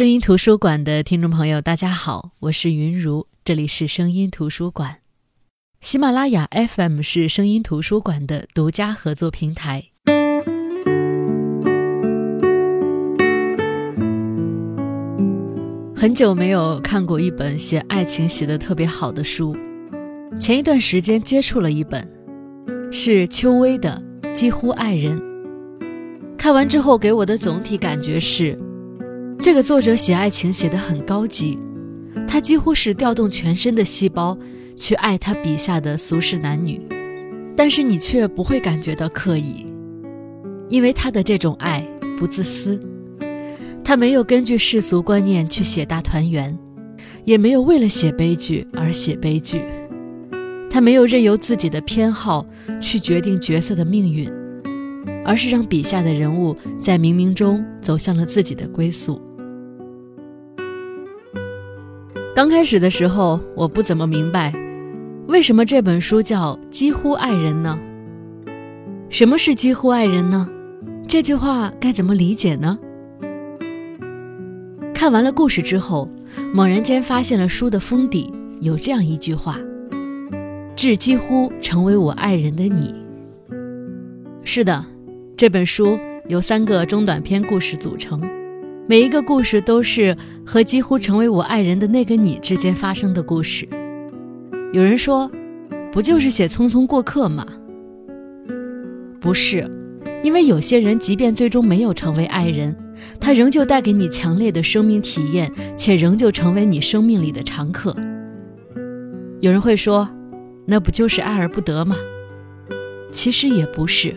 声音图书馆的听众朋友，大家好，我是云如，这里是声音图书馆。喜马拉雅 FM 是声音图书馆的独家合作平台。很久没有看过一本写爱情写的特别好的书，前一段时间接触了一本，是邱薇的《几乎爱人》。看完之后，给我的总体感觉是。这个作者写爱情写得很高级，他几乎是调动全身的细胞去爱他笔下的俗世男女，但是你却不会感觉到刻意，因为他的这种爱不自私，他没有根据世俗观念去写大团圆，也没有为了写悲剧而写悲剧，他没有任由自己的偏好去决定角色的命运，而是让笔下的人物在冥冥中走向了自己的归宿。刚开始的时候，我不怎么明白，为什么这本书叫《几乎爱人》呢？什么是几乎爱人呢？这句话该怎么理解呢？看完了故事之后，猛然间发现了书的封底有这样一句话：“致几乎成为我爱人的你。”是的，这本书由三个中短篇故事组成。每一个故事都是和几乎成为我爱人的那个你之间发生的故事。有人说，不就是写匆匆过客吗？不是，因为有些人即便最终没有成为爱人，他仍旧带给你强烈的生命体验，且仍旧成为你生命里的常客。有人会说，那不就是爱而不得吗？其实也不是，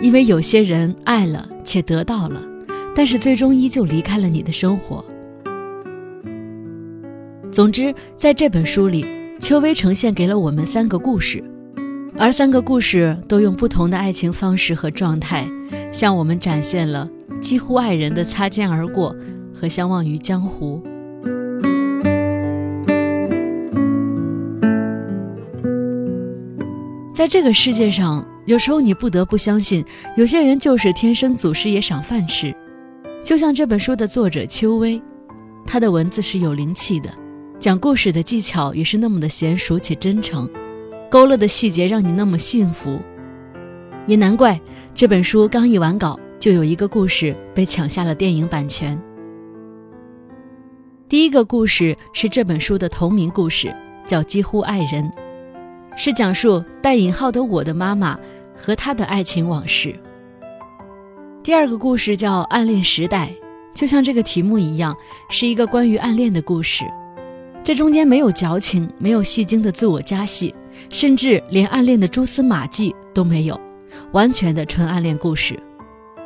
因为有些人爱了且得到了。但是最终依旧离开了你的生活。总之，在这本书里，邱薇呈现给了我们三个故事，而三个故事都用不同的爱情方式和状态，向我们展现了几乎爱人的擦肩而过和相忘于江湖。在这个世界上，有时候你不得不相信，有些人就是天生祖师爷赏饭吃。就像这本书的作者邱薇，她的文字是有灵气的，讲故事的技巧也是那么的娴熟且真诚，勾勒的细节让你那么幸福，也难怪这本书刚一完稿，就有一个故事被抢下了电影版权。第一个故事是这本书的同名故事，叫《几乎爱人》，是讲述带引号的我的妈妈和她的爱情往事。第二个故事叫《暗恋时代》，就像这个题目一样，是一个关于暗恋的故事。这中间没有矫情，没有戏精的自我加戏，甚至连暗恋的蛛丝马迹都没有，完全的纯暗恋故事。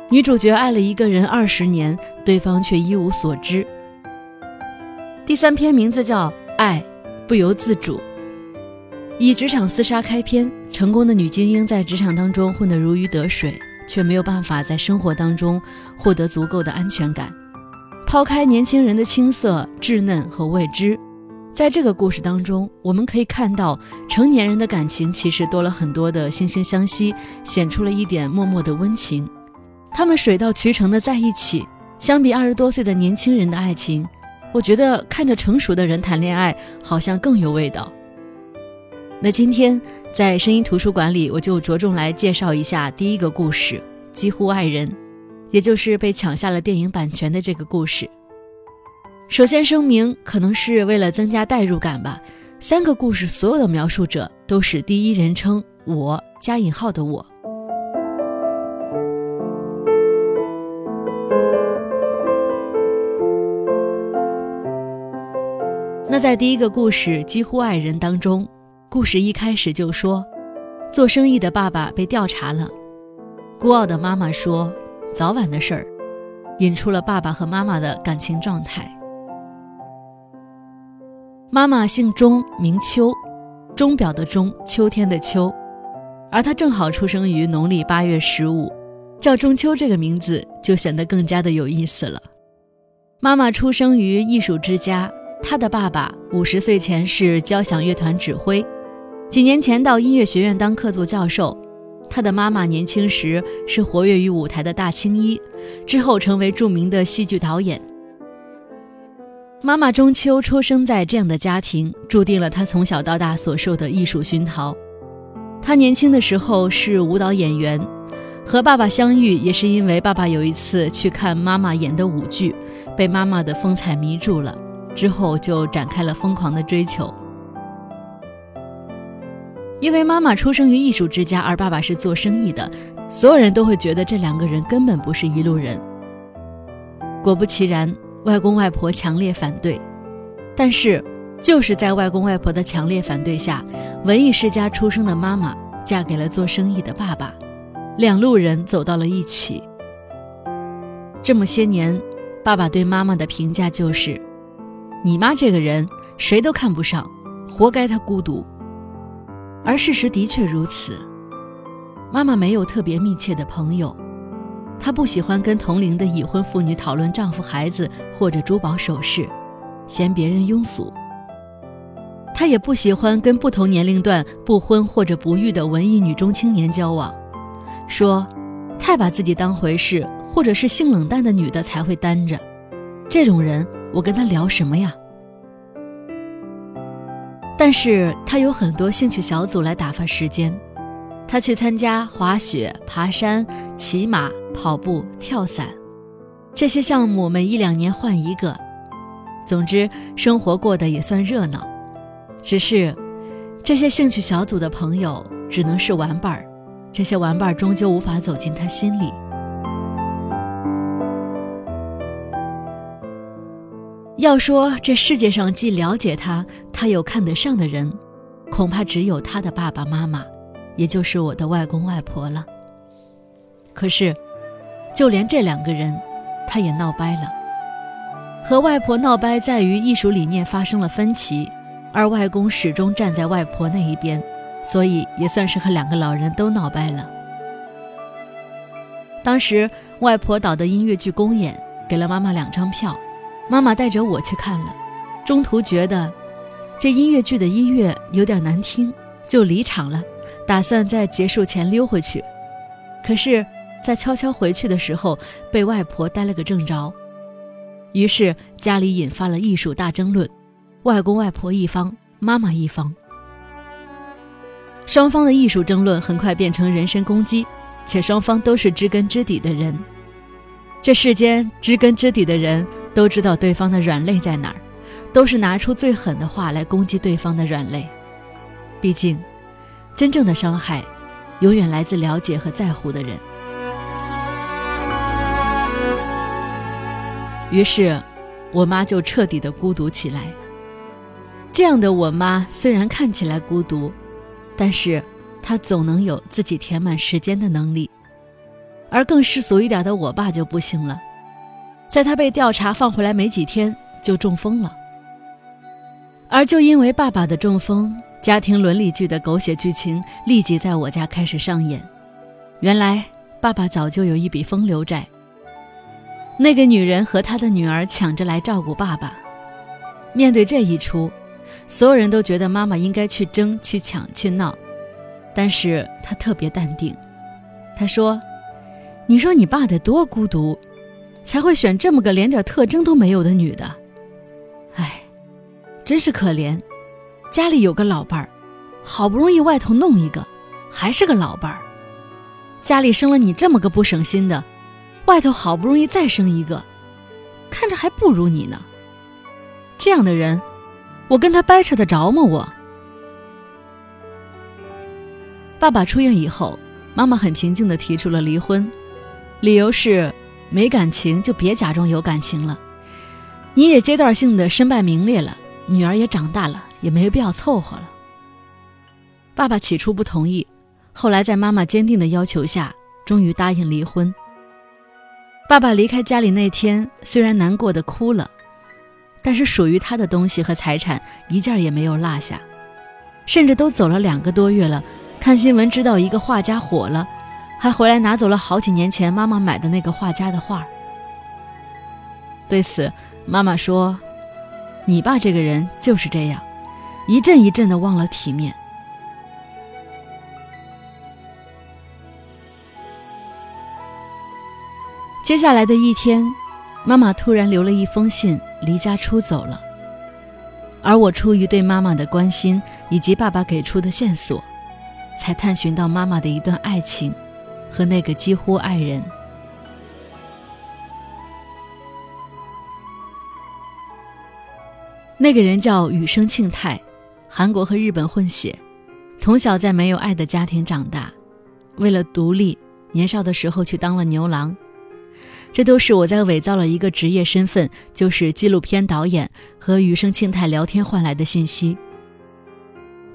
女主角爱了一个人二十年，对方却一无所知。第三篇名字叫《爱不由自主》，以职场厮杀开篇，成功的女精英在职场当中混得如鱼得水。却没有办法在生活当中获得足够的安全感。抛开年轻人的青涩、稚嫩和未知，在这个故事当中，我们可以看到成年人的感情其实多了很多的惺惺相惜，显出了一点默默的温情。他们水到渠成的在一起，相比二十多岁的年轻人的爱情，我觉得看着成熟的人谈恋爱好像更有味道。那今天。在声音图书馆里，我就着重来介绍一下第一个故事《几乎爱人》，也就是被抢下了电影版权的这个故事。首先声明，可能是为了增加代入感吧，三个故事所有的描述者都是第一人称“我”加引号的我。那在第一个故事《几乎爱人》当中。故事一开始就说，做生意的爸爸被调查了，孤傲的妈妈说早晚的事儿，引出了爸爸和妈妈的感情状态。妈妈姓钟，名秋，钟表的钟，秋天的秋，而她正好出生于农历八月十五，叫中秋这个名字就显得更加的有意思了。妈妈出生于艺术之家，她的爸爸五十岁前是交响乐团指挥。几年前到音乐学院当客座教授，他的妈妈年轻时是活跃于舞台的大青衣，之后成为著名的戏剧导演。妈妈中秋出生在这样的家庭，注定了她从小到大所受的艺术熏陶。她年轻的时候是舞蹈演员，和爸爸相遇也是因为爸爸有一次去看妈妈演的舞剧，被妈妈的风采迷住了，之后就展开了疯狂的追求。因为妈妈出生于艺术之家，而爸爸是做生意的，所有人都会觉得这两个人根本不是一路人。果不其然，外公外婆强烈反对，但是就是在外公外婆的强烈反对下，文艺世家出生的妈妈嫁给了做生意的爸爸，两路人走到了一起。这么些年，爸爸对妈妈的评价就是：“你妈这个人谁都看不上，活该她孤独。”而事实的确如此，妈妈没有特别密切的朋友，她不喜欢跟同龄的已婚妇女讨论丈夫、孩子或者珠宝首饰，嫌别人庸俗。她也不喜欢跟不同年龄段不婚或者不育的文艺女中青年交往，说太把自己当回事，或者是性冷淡的女的才会单着，这种人我跟她聊什么呀？但是他有很多兴趣小组来打发时间，他去参加滑雪、爬山、骑马、跑步、跳伞，这些项目每一两年换一个。总之，生活过得也算热闹。只是，这些兴趣小组的朋友只能是玩伴儿，这些玩伴儿终究无法走进他心里。要说这世界上既了解他，他又看得上的人，恐怕只有他的爸爸妈妈，也就是我的外公外婆了。可是，就连这两个人，他也闹掰了。和外婆闹掰在于艺术理念发生了分歧，而外公始终站在外婆那一边，所以也算是和两个老人都闹掰了。当时外婆导的音乐剧公演，给了妈妈两张票。妈妈带着我去看了，中途觉得这音乐剧的音乐有点难听，就离场了，打算在结束前溜回去。可是，在悄悄回去的时候，被外婆逮了个正着。于是家里引发了艺术大争论，外公外婆一方，妈妈一方。双方的艺术争论很快变成人身攻击，且双方都是知根知底的人。这世间知根知底的人。都知道对方的软肋在哪儿，都是拿出最狠的话来攻击对方的软肋。毕竟，真正的伤害，永远来自了解和在乎的人。于是，我妈就彻底的孤独起来。这样的我妈虽然看起来孤独，但是她总能有自己填满时间的能力。而更世俗一点的我爸就不行了。在他被调查放回来没几天，就中风了。而就因为爸爸的中风，家庭伦理剧的狗血剧情立即在我家开始上演。原来爸爸早就有一笔风流债。那个女人和她的女儿抢着来照顾爸爸。面对这一出，所有人都觉得妈妈应该去争、去抢、去闹，但是她特别淡定。她说：“你说你爸得多孤独。”才会选这么个连点特征都没有的女的，哎，真是可怜。家里有个老伴儿，好不容易外头弄一个，还是个老伴儿。家里生了你这么个不省心的，外头好不容易再生一个，看着还不如你呢。这样的人，我跟他掰扯得着吗？我。爸爸出院以后，妈妈很平静地提出了离婚，理由是。没感情就别假装有感情了，你也阶段性的身败名裂了，女儿也长大了，也没必要凑合了。爸爸起初不同意，后来在妈妈坚定的要求下，终于答应离婚。爸爸离开家里那天，虽然难过的哭了，但是属于他的东西和财产一件也没有落下，甚至都走了两个多月了，看新闻知道一个画家火了。还回来拿走了好几年前妈妈买的那个画家的画。对此，妈妈说：“你爸这个人就是这样，一阵一阵的忘了体面。”接下来的一天，妈妈突然留了一封信，离家出走了。而我出于对妈妈的关心，以及爸爸给出的线索，才探寻到妈妈的一段爱情，和那个几乎爱人。那个人叫羽生庆太，韩国和日本混血，从小在没有爱的家庭长大，为了独立，年少的时候去当了牛郎。这都是我在伪造了一个职业身份，就是纪录片导演和羽生庆太聊天换来的信息。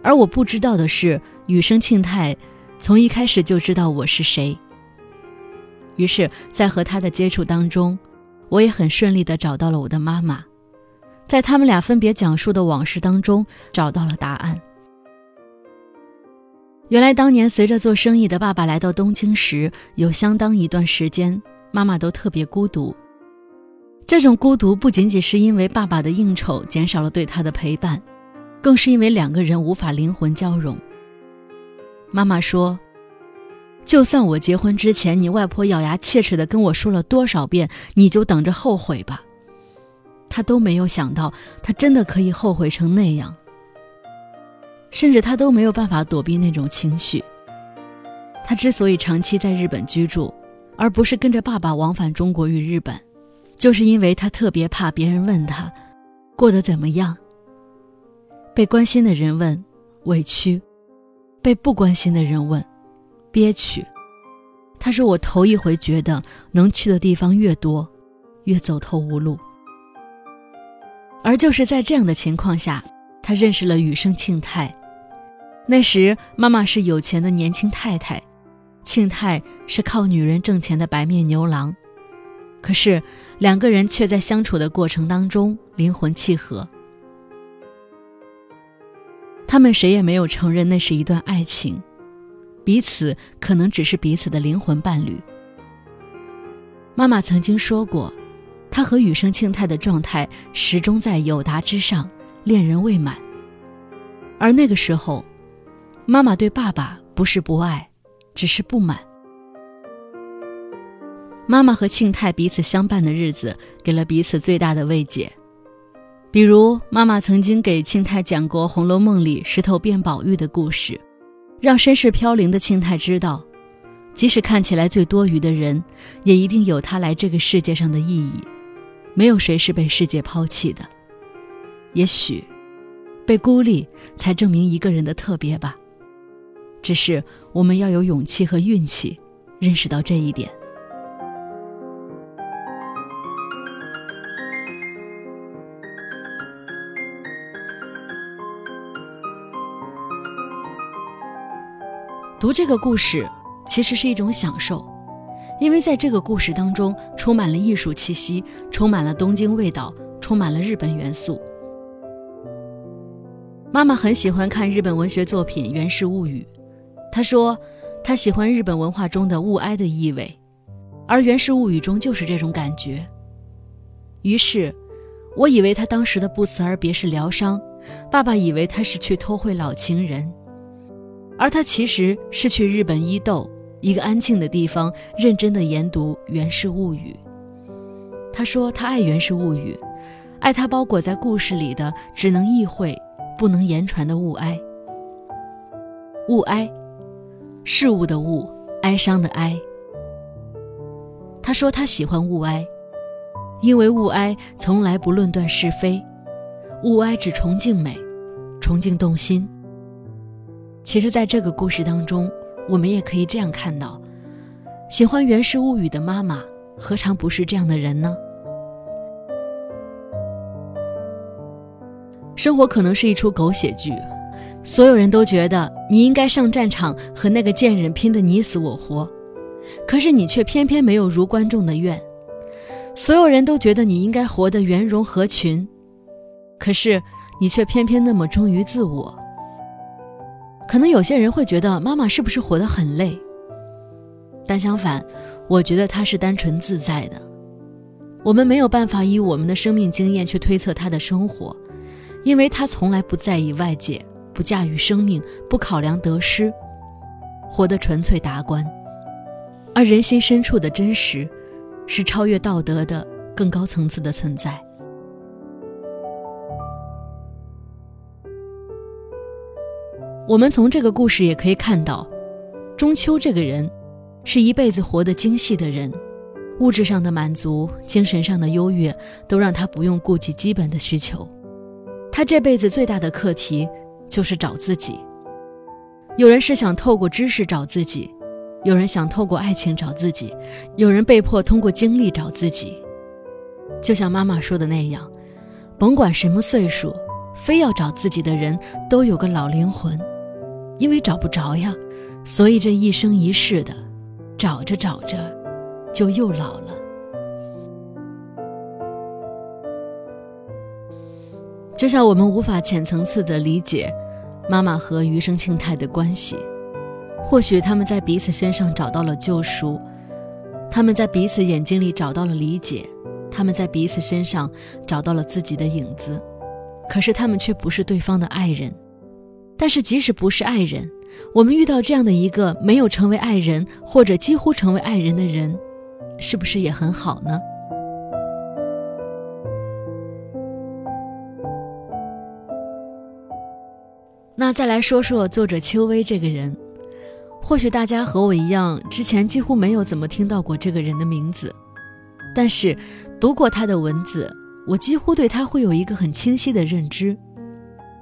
而我不知道的是，羽生庆太从一开始就知道我是谁。于是，在和他的接触当中，我也很顺利地找到了我的妈妈，在他们俩分别讲述的往事当中找到了答案。原来，当年随着做生意的爸爸来到东京时，有相当一段时间。妈妈都特别孤独，这种孤独不仅仅是因为爸爸的应酬减少了对她的陪伴，更是因为两个人无法灵魂交融。妈妈说：“就算我结婚之前，你外婆咬牙切齿地跟我说了多少遍，你就等着后悔吧。”她都没有想到，她真的可以后悔成那样，甚至她都没有办法躲避那种情绪。她之所以长期在日本居住。而不是跟着爸爸往返中国与日本，就是因为他特别怕别人问他过得怎么样。被关心的人问，委屈；被不关心的人问，憋屈。他说：“我头一回觉得能去的地方越多，越走投无路。”而就是在这样的情况下，他认识了羽生庆太。那时妈妈是有钱的年轻太太。庆太是靠女人挣钱的白面牛郎，可是两个人却在相处的过程当中灵魂契合。他们谁也没有承认那是一段爱情，彼此可能只是彼此的灵魂伴侣。妈妈曾经说过，她和羽生庆太的状态始终在有达之上，恋人未满。而那个时候，妈妈对爸爸不是不爱。只是不满。妈妈和庆太彼此相伴的日子，给了彼此最大的慰藉。比如，妈妈曾经给庆太讲过《红楼梦》里石头变宝玉的故事，让身世飘零的庆太知道，即使看起来最多余的人，也一定有他来这个世界上的意义。没有谁是被世界抛弃的。也许，被孤立才证明一个人的特别吧。只是我们要有勇气和运气，认识到这一点。读这个故事其实是一种享受，因为在这个故事当中充满了艺术气息，充满了东京味道，充满了日本元素。妈妈很喜欢看日本文学作品《源氏物语》。她说，她喜欢日本文化中的物哀的意味，而《源氏物语》中就是这种感觉。于是，我以为他当时的不辞而别是疗伤，爸爸以为他是去偷会老情人，而他其实是去日本伊豆一个安静的地方，认真的研读《源氏物语》。他说他爱《源氏物语》，爱他包裹在故事里的只能意会不能言传的物哀，物哀。事物的物，哀伤的哀。他说他喜欢物哀，因为物哀从来不论断是非，物哀只崇敬美，崇敬动心。其实，在这个故事当中，我们也可以这样看到：喜欢《源氏物语》的妈妈，何尝不是这样的人呢？生活可能是一出狗血剧。所有人都觉得你应该上战场和那个贱人拼得你死我活，可是你却偏偏没有如观众的愿。所有人都觉得你应该活得圆融合群，可是你却偏偏那么忠于自我。可能有些人会觉得妈妈是不是活得很累？但相反，我觉得她是单纯自在的。我们没有办法以我们的生命经验去推测她的生活，因为她从来不在意外界。不驾驭生命，不考量得失，活得纯粹达观。而人心深处的真实，是超越道德的更高层次的存在。我们从这个故事也可以看到，中秋这个人是一辈子活得精细的人，物质上的满足、精神上的优越，都让他不用顾及基本的需求。他这辈子最大的课题就是找自己。有人是想透过知识找自己，有人想透过爱情找自己，有人被迫通过经历找自己。就像妈妈说的那样，甭管什么岁数，非要找自己的人都有个老灵魂。因为找不着呀，所以这一生一世的找着找着，就又老了。就像我们无法浅层次的理解妈妈和余生庆太的关系，或许他们在彼此身上找到了救赎，他们在彼此眼睛里找到了理解，他们在彼此身上找到了自己的影子，可是他们却不是对方的爱人。但是，即使不是爱人，我们遇到这样的一个没有成为爱人或者几乎成为爱人的人，是不是也很好呢？那再来说说作者邱薇这个人，或许大家和我一样，之前几乎没有怎么听到过这个人的名字，但是读过他的文字，我几乎对他会有一个很清晰的认知。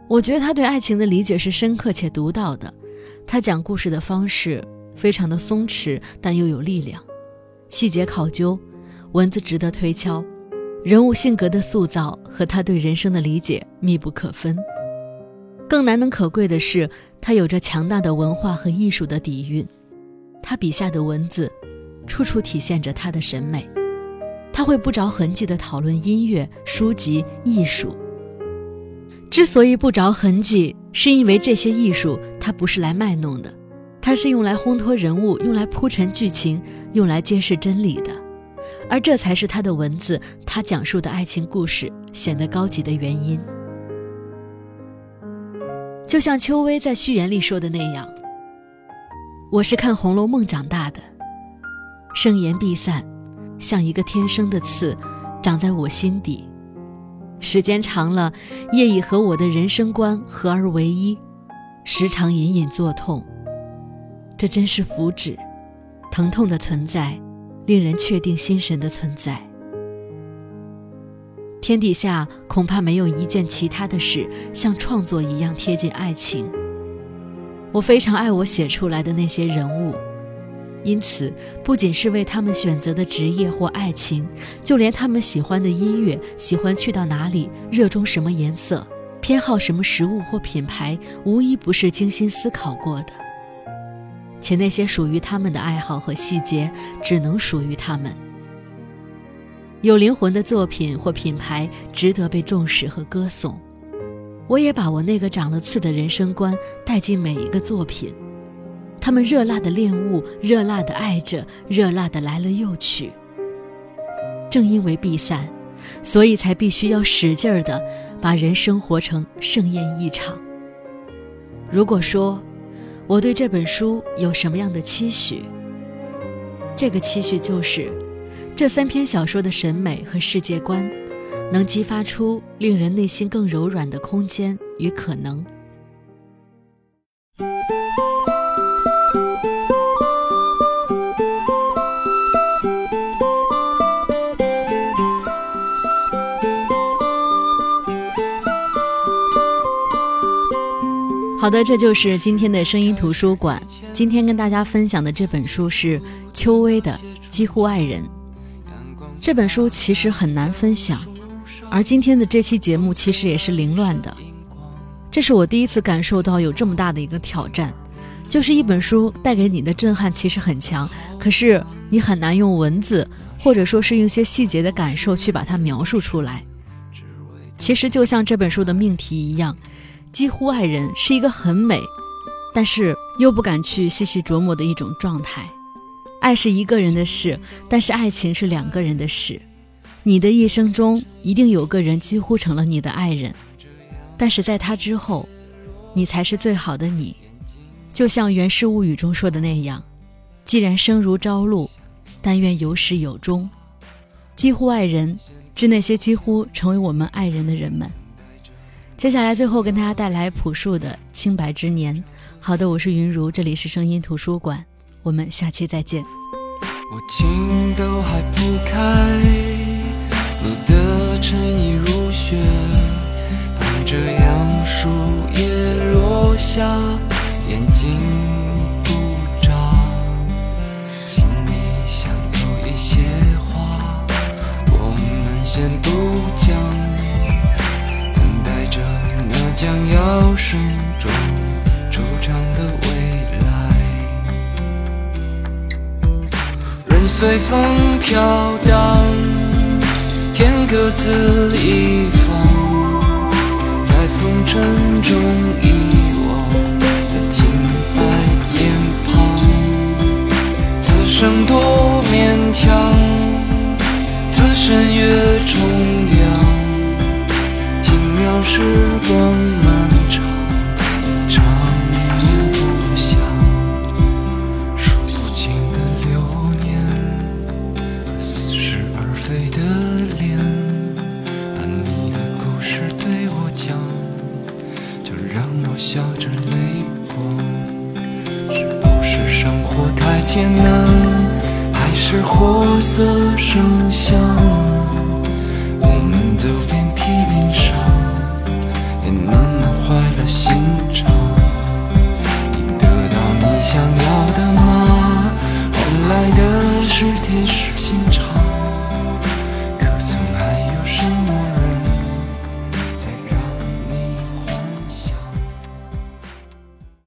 我觉得他对爱情的理解是深刻且独到的，他讲故事的方式非常的松弛，但又有力量，细节考究，文字值得推敲，人物性格的塑造和他对人生的理解密不可分。更难能可贵的是，他有着强大的文化和艺术的底蕴，他笔下的文字，处处体现着他的审美，他会不着痕迹地讨论音乐、书籍、艺术。之所以不着痕迹，是因为这些艺术它不是来卖弄的，它是用来烘托人物，用来铺陈剧情，用来揭示真理的，而这才是他的文字，他讲述的爱情故事显得高级的原因。就像邱薇在序言里说的那样：“我是看《红楼梦》长大的，盛言必散，像一个天生的刺，长在我心底。”时间长了，业已和我的人生观合而为一，时常隐隐作痛。这真是福祉，疼痛的存在，令人确定心神的存在。天底下恐怕没有一件其他的事像创作一样贴近爱情。我非常爱我写出来的那些人物。因此，不仅是为他们选择的职业或爱情，就连他们喜欢的音乐、喜欢去到哪里、热衷什么颜色、偏好什么食物或品牌，无一不是精心思考过的。且那些属于他们的爱好和细节，只能属于他们。有灵魂的作品或品牌，值得被重视和歌颂。我也把我那个长了刺的人生观带进每一个作品。他们热辣的恋物，热辣的爱着，热辣的来了又去。正因为必散，所以才必须要使劲儿的把人生活成盛宴一场。如果说我对这本书有什么样的期许，这个期许就是这三篇小说的审美和世界观，能激发出令人内心更柔软的空间与可能。好的，这就是今天的声音图书馆。今天跟大家分享的这本书是邱薇的《几乎爱人》。这本书其实很难分享，而今天的这期节目其实也是凌乱的。这是我第一次感受到有这么大的一个挑战，就是一本书带给你的震撼其实很强，可是你很难用文字或者说是用些细节的感受去把它描述出来。其实就像这本书的命题一样。几乎爱人是一个很美，但是又不敢去细细琢磨的一种状态。爱是一个人的事，但是爱情是两个人的事。你的一生中一定有个人几乎成了你的爱人，但是在他之后，你才是最好的你。就像《源氏物语》中说的那样：“既然生如朝露，但愿有始有终。”几乎爱人，致那些几乎成为我们爱人的人们。接下来，最后跟大家带来朴树的《清白之年》。好的，我是云如，这里是声音图书馆，我们下期再见。我情都还不开，你的衬衣如雪，伴着杨树叶落下，眼睛不眨，心里想有一些话，我们先不讲，着那将要盛装出场的未来。任随风飘荡，天各自一方，在风尘中遗忘的清白脸庞。此生多勉强，此身越重，时光漫长，一场也不想。数不尽的流年似是而非的脸，把你的故事对我讲，就让我笑着泪光。是不是生活太艰难，还是活色生香？